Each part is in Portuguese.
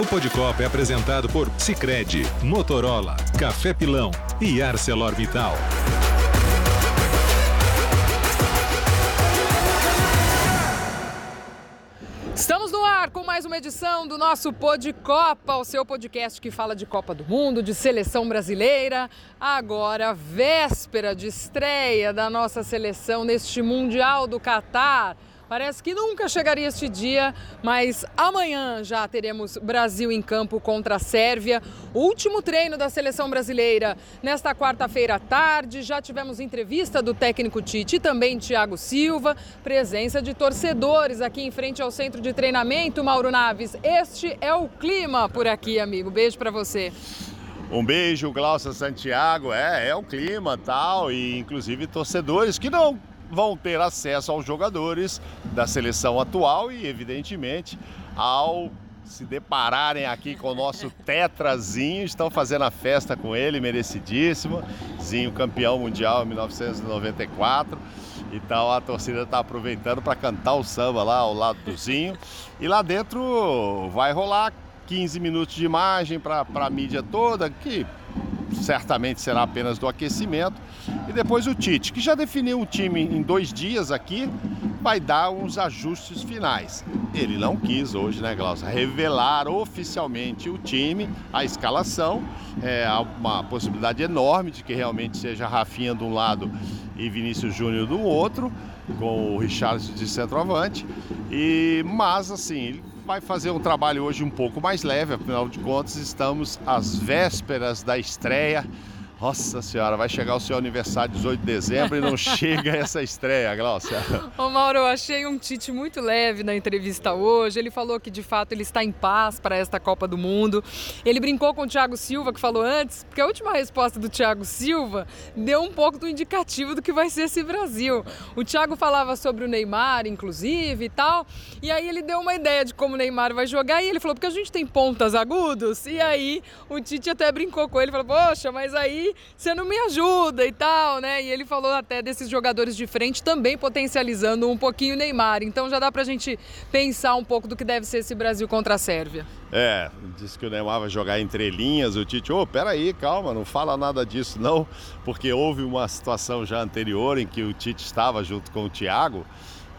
O Podcopa é apresentado por Sicredi, Motorola, Café Pilão e ArcelorMittal. Estamos no ar com mais uma edição do nosso Pod Copa, o seu podcast que fala de Copa do Mundo, de seleção brasileira. Agora, véspera de estreia da nossa seleção neste Mundial do Catar. Parece que nunca chegaria este dia, mas amanhã já teremos Brasil em campo contra a Sérvia. Último treino da seleção brasileira nesta quarta-feira à tarde. Já tivemos entrevista do técnico Tite e também Thiago Silva. Presença de torcedores aqui em frente ao centro de treinamento, Mauro Naves. Este é o clima por aqui, amigo. Beijo para você. Um beijo, Glaucia Santiago. É, é o clima tal, e inclusive torcedores que não vão ter acesso aos jogadores da seleção atual e, evidentemente, ao se depararem aqui com o nosso Tetrazinho, estão fazendo a festa com ele, merecidíssimo. Zinho campeão mundial em 1994. Então a torcida está aproveitando para cantar o samba lá ao lado do Zinho. E lá dentro vai rolar 15 minutos de imagem para a mídia toda, que certamente será apenas do aquecimento. E depois o Tite, que já definiu o time em dois dias aqui, vai dar uns ajustes finais. Ele não quis hoje, né, Glaucia, revelar oficialmente o time, a escalação. É uma possibilidade enorme de que realmente seja Rafinha de um lado e Vinícius Júnior do outro, com o Richard de centroavante. E, mas, assim, ele vai fazer um trabalho hoje um pouco mais leve, afinal de contas, estamos às vésperas da estreia nossa senhora, vai chegar o seu aniversário 18 de dezembro e não chega essa estreia, Glaucia. Ô Mauro, eu achei um Tite muito leve na entrevista hoje. Ele falou que de fato ele está em paz para esta Copa do Mundo. Ele brincou com o Thiago Silva, que falou antes, porque a última resposta do Thiago Silva deu um pouco do indicativo do que vai ser esse Brasil. O Thiago falava sobre o Neymar, inclusive, e tal. E aí ele deu uma ideia de como o Neymar vai jogar e ele falou, porque a gente tem pontas agudos. E aí o Tite até brincou com ele, falou, poxa, mas aí você não me ajuda e tal, né? E ele falou até desses jogadores de frente também potencializando um pouquinho o Neymar. Então já dá pra gente pensar um pouco do que deve ser esse Brasil contra a Sérvia. É, disse que o Neymar vai jogar entre linhas, o Tite, ô, oh, peraí, calma, não fala nada disso não, porque houve uma situação já anterior em que o Tite estava junto com o Thiago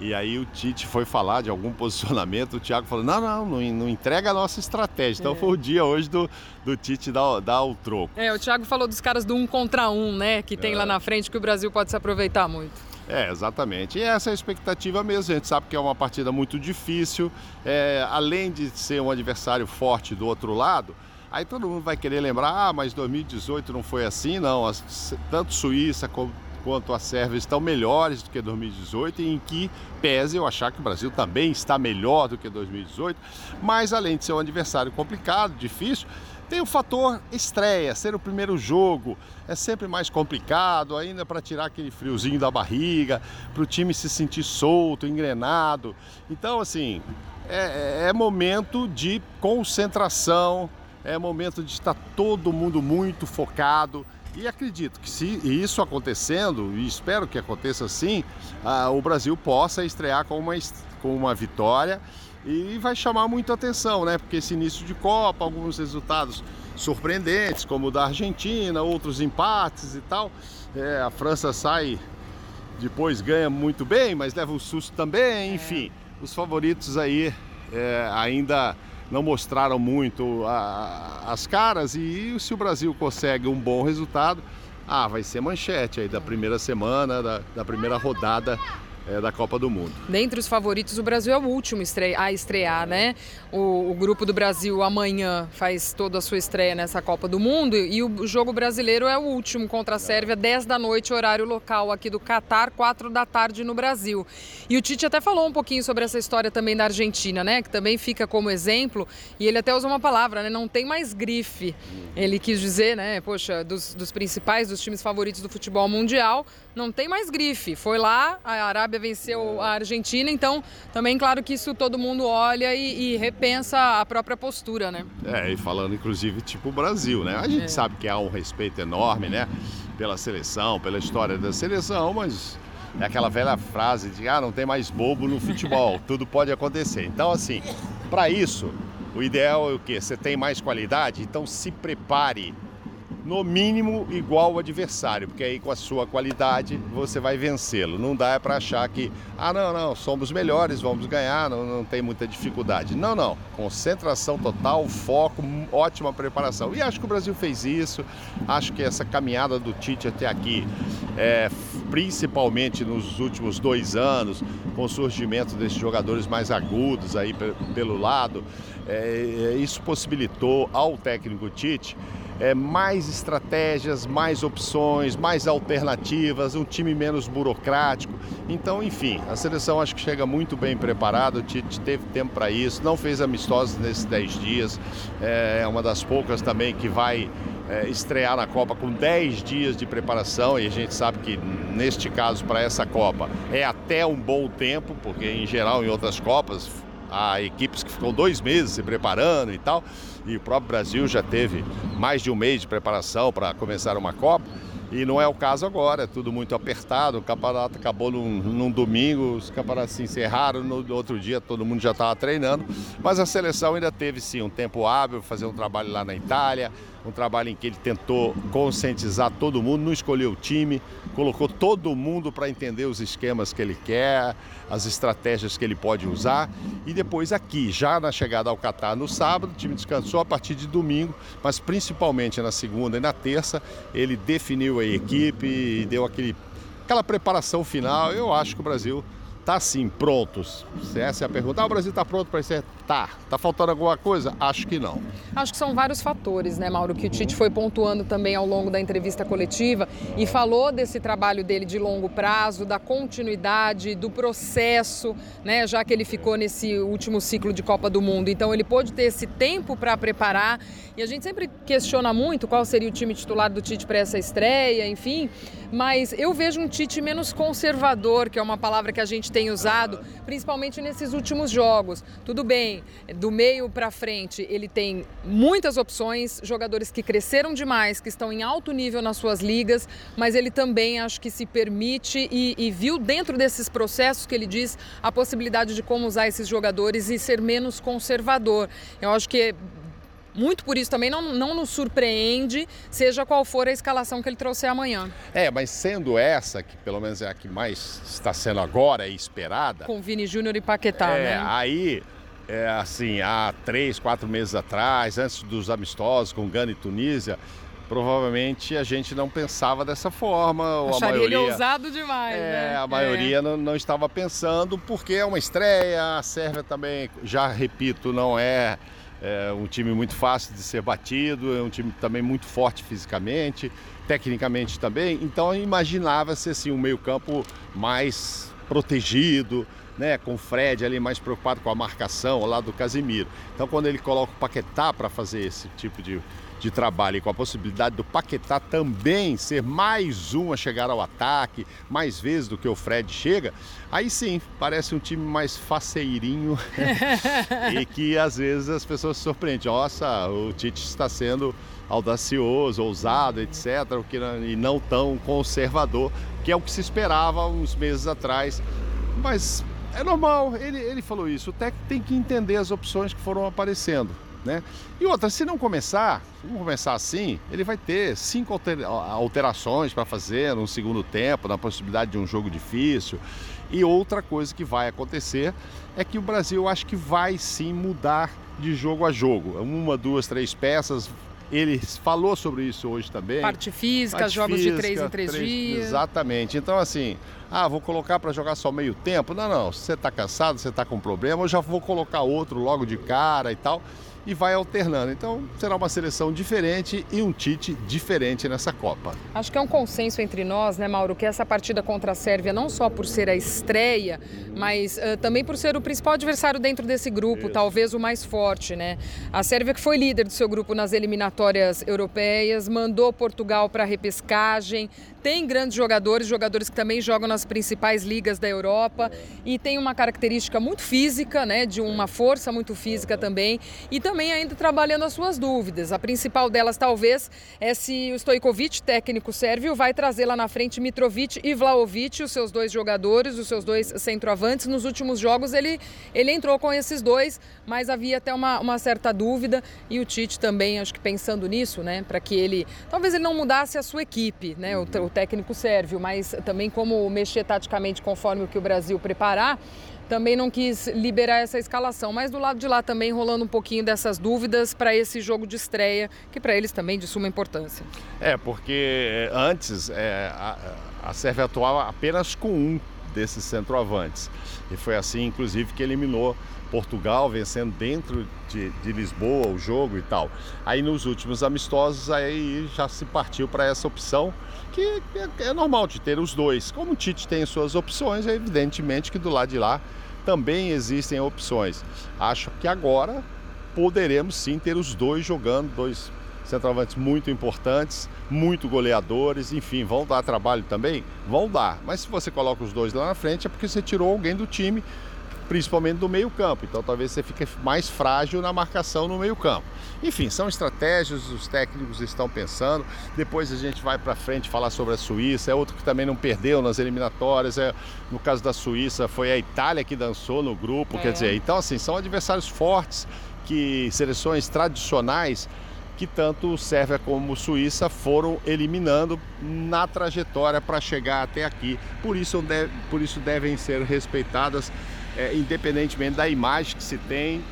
e aí o Tite foi falar de algum posicionamento, o Thiago falou, não, não, não, não entrega a nossa estratégia. Então é. foi o dia hoje do, do Tite dar, dar o troco. É, o Thiago falou dos caras do um contra um, né? Que tem é. lá na frente que o Brasil pode se aproveitar muito. É, exatamente. E essa é a expectativa mesmo. A gente sabe que é uma partida muito difícil. É, além de ser um adversário forte do outro lado, aí todo mundo vai querer lembrar, ah, mas 2018 não foi assim, não. As, tanto Suíça como quanto a Sérvia estão melhores do que 2018 e em que pese eu achar que o Brasil também está melhor do que 2018, mas além de ser um adversário complicado, difícil, tem o fator estreia, ser o primeiro jogo, é sempre mais complicado, ainda para tirar aquele friozinho da barriga, para o time se sentir solto, engrenado. Então, assim, é, é, é momento de concentração, é momento de estar todo mundo muito focado. E acredito que se isso acontecendo, e espero que aconteça assim, uh, o Brasil possa estrear com uma, com uma vitória e vai chamar muito atenção, né? Porque esse início de Copa, alguns resultados surpreendentes, como o da Argentina, outros empates e tal. É, a França sai, depois ganha muito bem, mas leva um susto também, enfim. Os favoritos aí é, ainda não mostraram muito a, as caras e se o Brasil consegue um bom resultado, ah, vai ser manchete aí da primeira semana, da, da primeira rodada é, da Copa do Mundo. Dentre os favoritos, o Brasil é o último a estrear, né? O, o, grupo do Brasil amanhã faz toda a sua estreia nessa Copa do Mundo e o jogo brasileiro é o último contra a Sérvia, 10 da noite, horário local aqui do Catar, 4 da tarde no Brasil. E o Tite até falou um pouquinho sobre essa história também da Argentina, né? Que também fica como exemplo e ele até usa uma palavra, né? Não tem mais grife. Ele quis dizer, né? Poxa, dos, dos principais, dos times favoritos do futebol mundial, não tem mais grife. Foi lá, a Arábia venceu a Argentina, então também claro que isso todo mundo olha e, e repensa a própria postura, né? É, e falando inclusive tipo o Brasil, né? A gente é. sabe que há um respeito enorme, né? Pela seleção, pela história da seleção, mas é aquela velha frase de ah, não tem mais bobo no futebol, tudo pode acontecer. Então, assim, para isso, O ideal é o quê? Você tem mais qualidade? Então se prepare no mínimo igual ao adversário, porque aí com a sua qualidade você vai vencê-lo. Não dá para achar que, ah, não, não, somos melhores, vamos ganhar, não, não tem muita dificuldade. Não, não. Concentração total, foco, ótima preparação. E acho que o Brasil fez isso. Acho que essa caminhada do Tite até aqui, é, principalmente nos últimos dois anos, com o surgimento desses jogadores mais agudos aí pelo lado, é, isso possibilitou ao técnico Tite é, mais estratégias, mais opções, mais alternativas, um time menos burocrático. Então, enfim, a seleção acho que chega muito bem preparada, o Tite teve tempo para isso, não fez amistosos nesses 10 dias, é uma das poucas também que vai é, estrear na Copa com 10 dias de preparação e a gente sabe que neste caso para essa Copa é até um bom tempo, porque em geral em outras Copas há equipes que ficam dois meses se preparando e tal e o próprio Brasil já teve mais de um mês de preparação para começar uma Copa. E não é o caso agora, é tudo muito apertado. O campeonato acabou num, num domingo, os campeonatos se encerraram, no outro dia todo mundo já estava treinando. Mas a seleção ainda teve sim um tempo hábil, fazer um trabalho lá na Itália, um trabalho em que ele tentou conscientizar todo mundo, não escolheu o time, colocou todo mundo para entender os esquemas que ele quer, as estratégias que ele pode usar. E depois aqui, já na chegada ao Catar no sábado, o time descansou a partir de domingo, mas principalmente na segunda e na terça, ele definiu a equipe e deu aquele, aquela preparação final. Eu acho que o Brasil está sim prontos. Essa é a pergunta, ah, o Brasil está pronto para isso? Tá. Tá faltando alguma coisa? Acho que não. Acho que são vários fatores, né, Mauro, que o Tite foi pontuando também ao longo da entrevista coletiva e falou desse trabalho dele de longo prazo, da continuidade, do processo, né, já que ele ficou nesse último ciclo de Copa do Mundo. Então ele pôde ter esse tempo para preparar. E a gente sempre questiona muito qual seria o time titular do Tite para essa estreia, enfim, mas eu vejo um Tite menos conservador, que é uma palavra que a gente tem usado, principalmente nesses últimos jogos. Tudo bem, do meio para frente, ele tem muitas opções, jogadores que cresceram demais, que estão em alto nível nas suas ligas, mas ele também acho que se permite e, e viu dentro desses processos que ele diz a possibilidade de como usar esses jogadores e ser menos conservador. Eu acho que muito por isso também não, não nos surpreende, seja qual for a escalação que ele trouxer amanhã. É, mas sendo essa, que pelo menos é a que mais está sendo agora e esperada. Com Vini Júnior e Paquetá, é, né? Aí é, assim, há três, quatro meses atrás, antes dos amistosos com Gana e Tunísia, provavelmente a gente não pensava dessa forma. Acharia a maioria, ele ousado demais, é, né? A maioria é. não, não, estava pensando, porque é uma estreia, a Sérvia também, já repito, não é, é um time muito fácil de ser batido, é um time também muito forte fisicamente, tecnicamente também, então imaginava-se assim, um meio campo mais protegido, né, com o Fred ali mais preocupado com a marcação lá do Casimiro. Então quando ele coloca o Paquetá para fazer esse tipo de, de trabalho e com a possibilidade do Paquetá também ser mais um a chegar ao ataque, mais vezes do que o Fred chega, aí sim, parece um time mais faceirinho e que às vezes as pessoas se surpreendem. Nossa, o Tite está sendo audacioso, ousado, etc., e não tão conservador, que é o que se esperava uns meses atrás. Mas é normal, ele, ele falou isso. O técnico tem que entender as opções que foram aparecendo. Né? E outra, se não começar, se não começar assim, ele vai ter cinco alterações para fazer no segundo tempo, na possibilidade de um jogo difícil. E outra coisa que vai acontecer é que o Brasil acho que vai sim mudar de jogo a jogo. Uma, duas, três peças ele falou sobre isso hoje também. Parte física, Parte jogos física, de três em três, três, dias. Exatamente. Então, assim, ah, vou colocar para jogar só meio tempo. Não, não. Se você está cansado, você está com problema, eu já vou colocar outro logo de cara e tal e vai alternando. Então será uma seleção diferente e um Tite diferente nessa Copa. Acho que é um consenso entre nós, né, Mauro, que essa partida contra a Sérvia, não só por ser a estreia, mas uh, também por ser o principal adversário dentro desse grupo, Isso. talvez o mais forte, né? A Sérvia, que foi líder do seu grupo nas eliminatórias europeias, mandou Portugal para a repescagem, tem grandes jogadores, jogadores que também jogam na nas principais ligas da Europa e tem uma característica muito física, né, de uma força muito física também e também ainda trabalhando as suas dúvidas. A principal delas talvez é se o Stojkovic, técnico sérvio, vai trazer lá na frente Mitrovic e Vlaovic, os seus dois jogadores, os seus dois centroavantes. Nos últimos jogos ele, ele entrou com esses dois, mas havia até uma, uma certa dúvida e o Tite também, acho que pensando nisso, né, para que ele, talvez ele não mudasse a sua equipe, né, o, o técnico sérvio, mas também como mexer taticamente conforme o que o Brasil preparar, também não quis liberar essa escalação. Mas do lado de lá também rolando um pouquinho dessas dúvidas para esse jogo de estreia, que para eles também de suma importância. É, porque é, antes é, a, a Sérvia atuava apenas com um desses centroavantes. E foi assim, inclusive, que eliminou Portugal, vencendo dentro de, de, Lisboa o jogo e tal. Aí nos últimos amistosos, aí já se partiu para essa opção que é, é, normal de ter os dois. Como o Tite tem suas opções, é evidentemente que do lado de lá também existem opções. Acho que agora poderemos sim ter os dois jogando, dois centroavantes muito importantes, muito goleadores, enfim, vão dar trabalho também? Vão dar. Mas se você coloca os dois lá na frente é porque você tirou alguém do time principalmente do meio-campo. Então talvez você fique mais frágil na marcação no meio-campo. Enfim, são estratégias, os técnicos estão pensando. Depois a gente vai para frente falar sobre a Suíça, é outro que também não perdeu nas eliminatórias. É, no caso da Suíça, foi a Itália que dançou no grupo. É. Quer dizer, então assim, são adversários fortes, que seleções tradicionais que tanto Sérvia como Suíça foram eliminando na trajetória para chegar até aqui. Por isso, deve, por isso devem ser respeitadas é, independentemente da imagem que se tem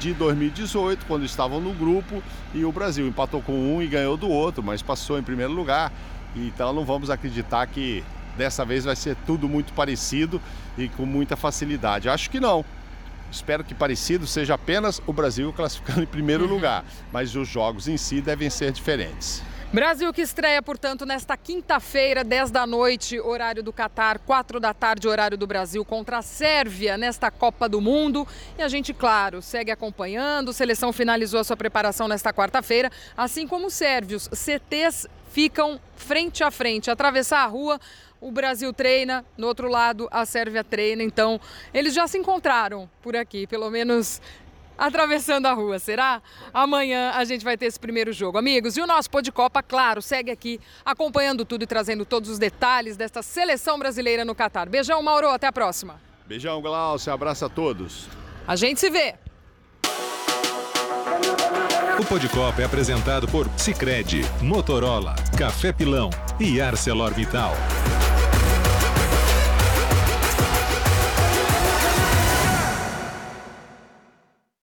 de 2018, quando estavam no grupo e o Brasil empatou com um e ganhou do outro, mas passou em primeiro lugar. Então não vamos acreditar que dessa vez vai ser tudo muito parecido e com muita facilidade. Acho que não. Espero que parecido seja apenas o Brasil classificando em primeiro lugar, mas os jogos em si devem ser diferentes. Brasil que estreia, portanto, nesta quinta-feira, 10 da noite, horário do Catar, 4 da tarde, horário do Brasil, contra a Sérvia nesta Copa do Mundo. E a gente, claro, segue acompanhando. A seleção finalizou a sua preparação nesta quarta-feira, assim como os sérvios. CTs ficam frente a frente, atravessar a rua. O Brasil treina, no outro lado a Sérvia treina, então eles já se encontraram por aqui, pelo menos atravessando a rua, será? Amanhã a gente vai ter esse primeiro jogo. Amigos, e o nosso Pô de Copa, claro, segue aqui acompanhando tudo e trazendo todos os detalhes desta seleção brasileira no Catar. Beijão, Mauro, até a próxima. Beijão, Glaucio, abraço a todos. A gente se vê. O Pô de Copa é apresentado por Sicredi, Motorola, Café Pilão e ArcelorMittal.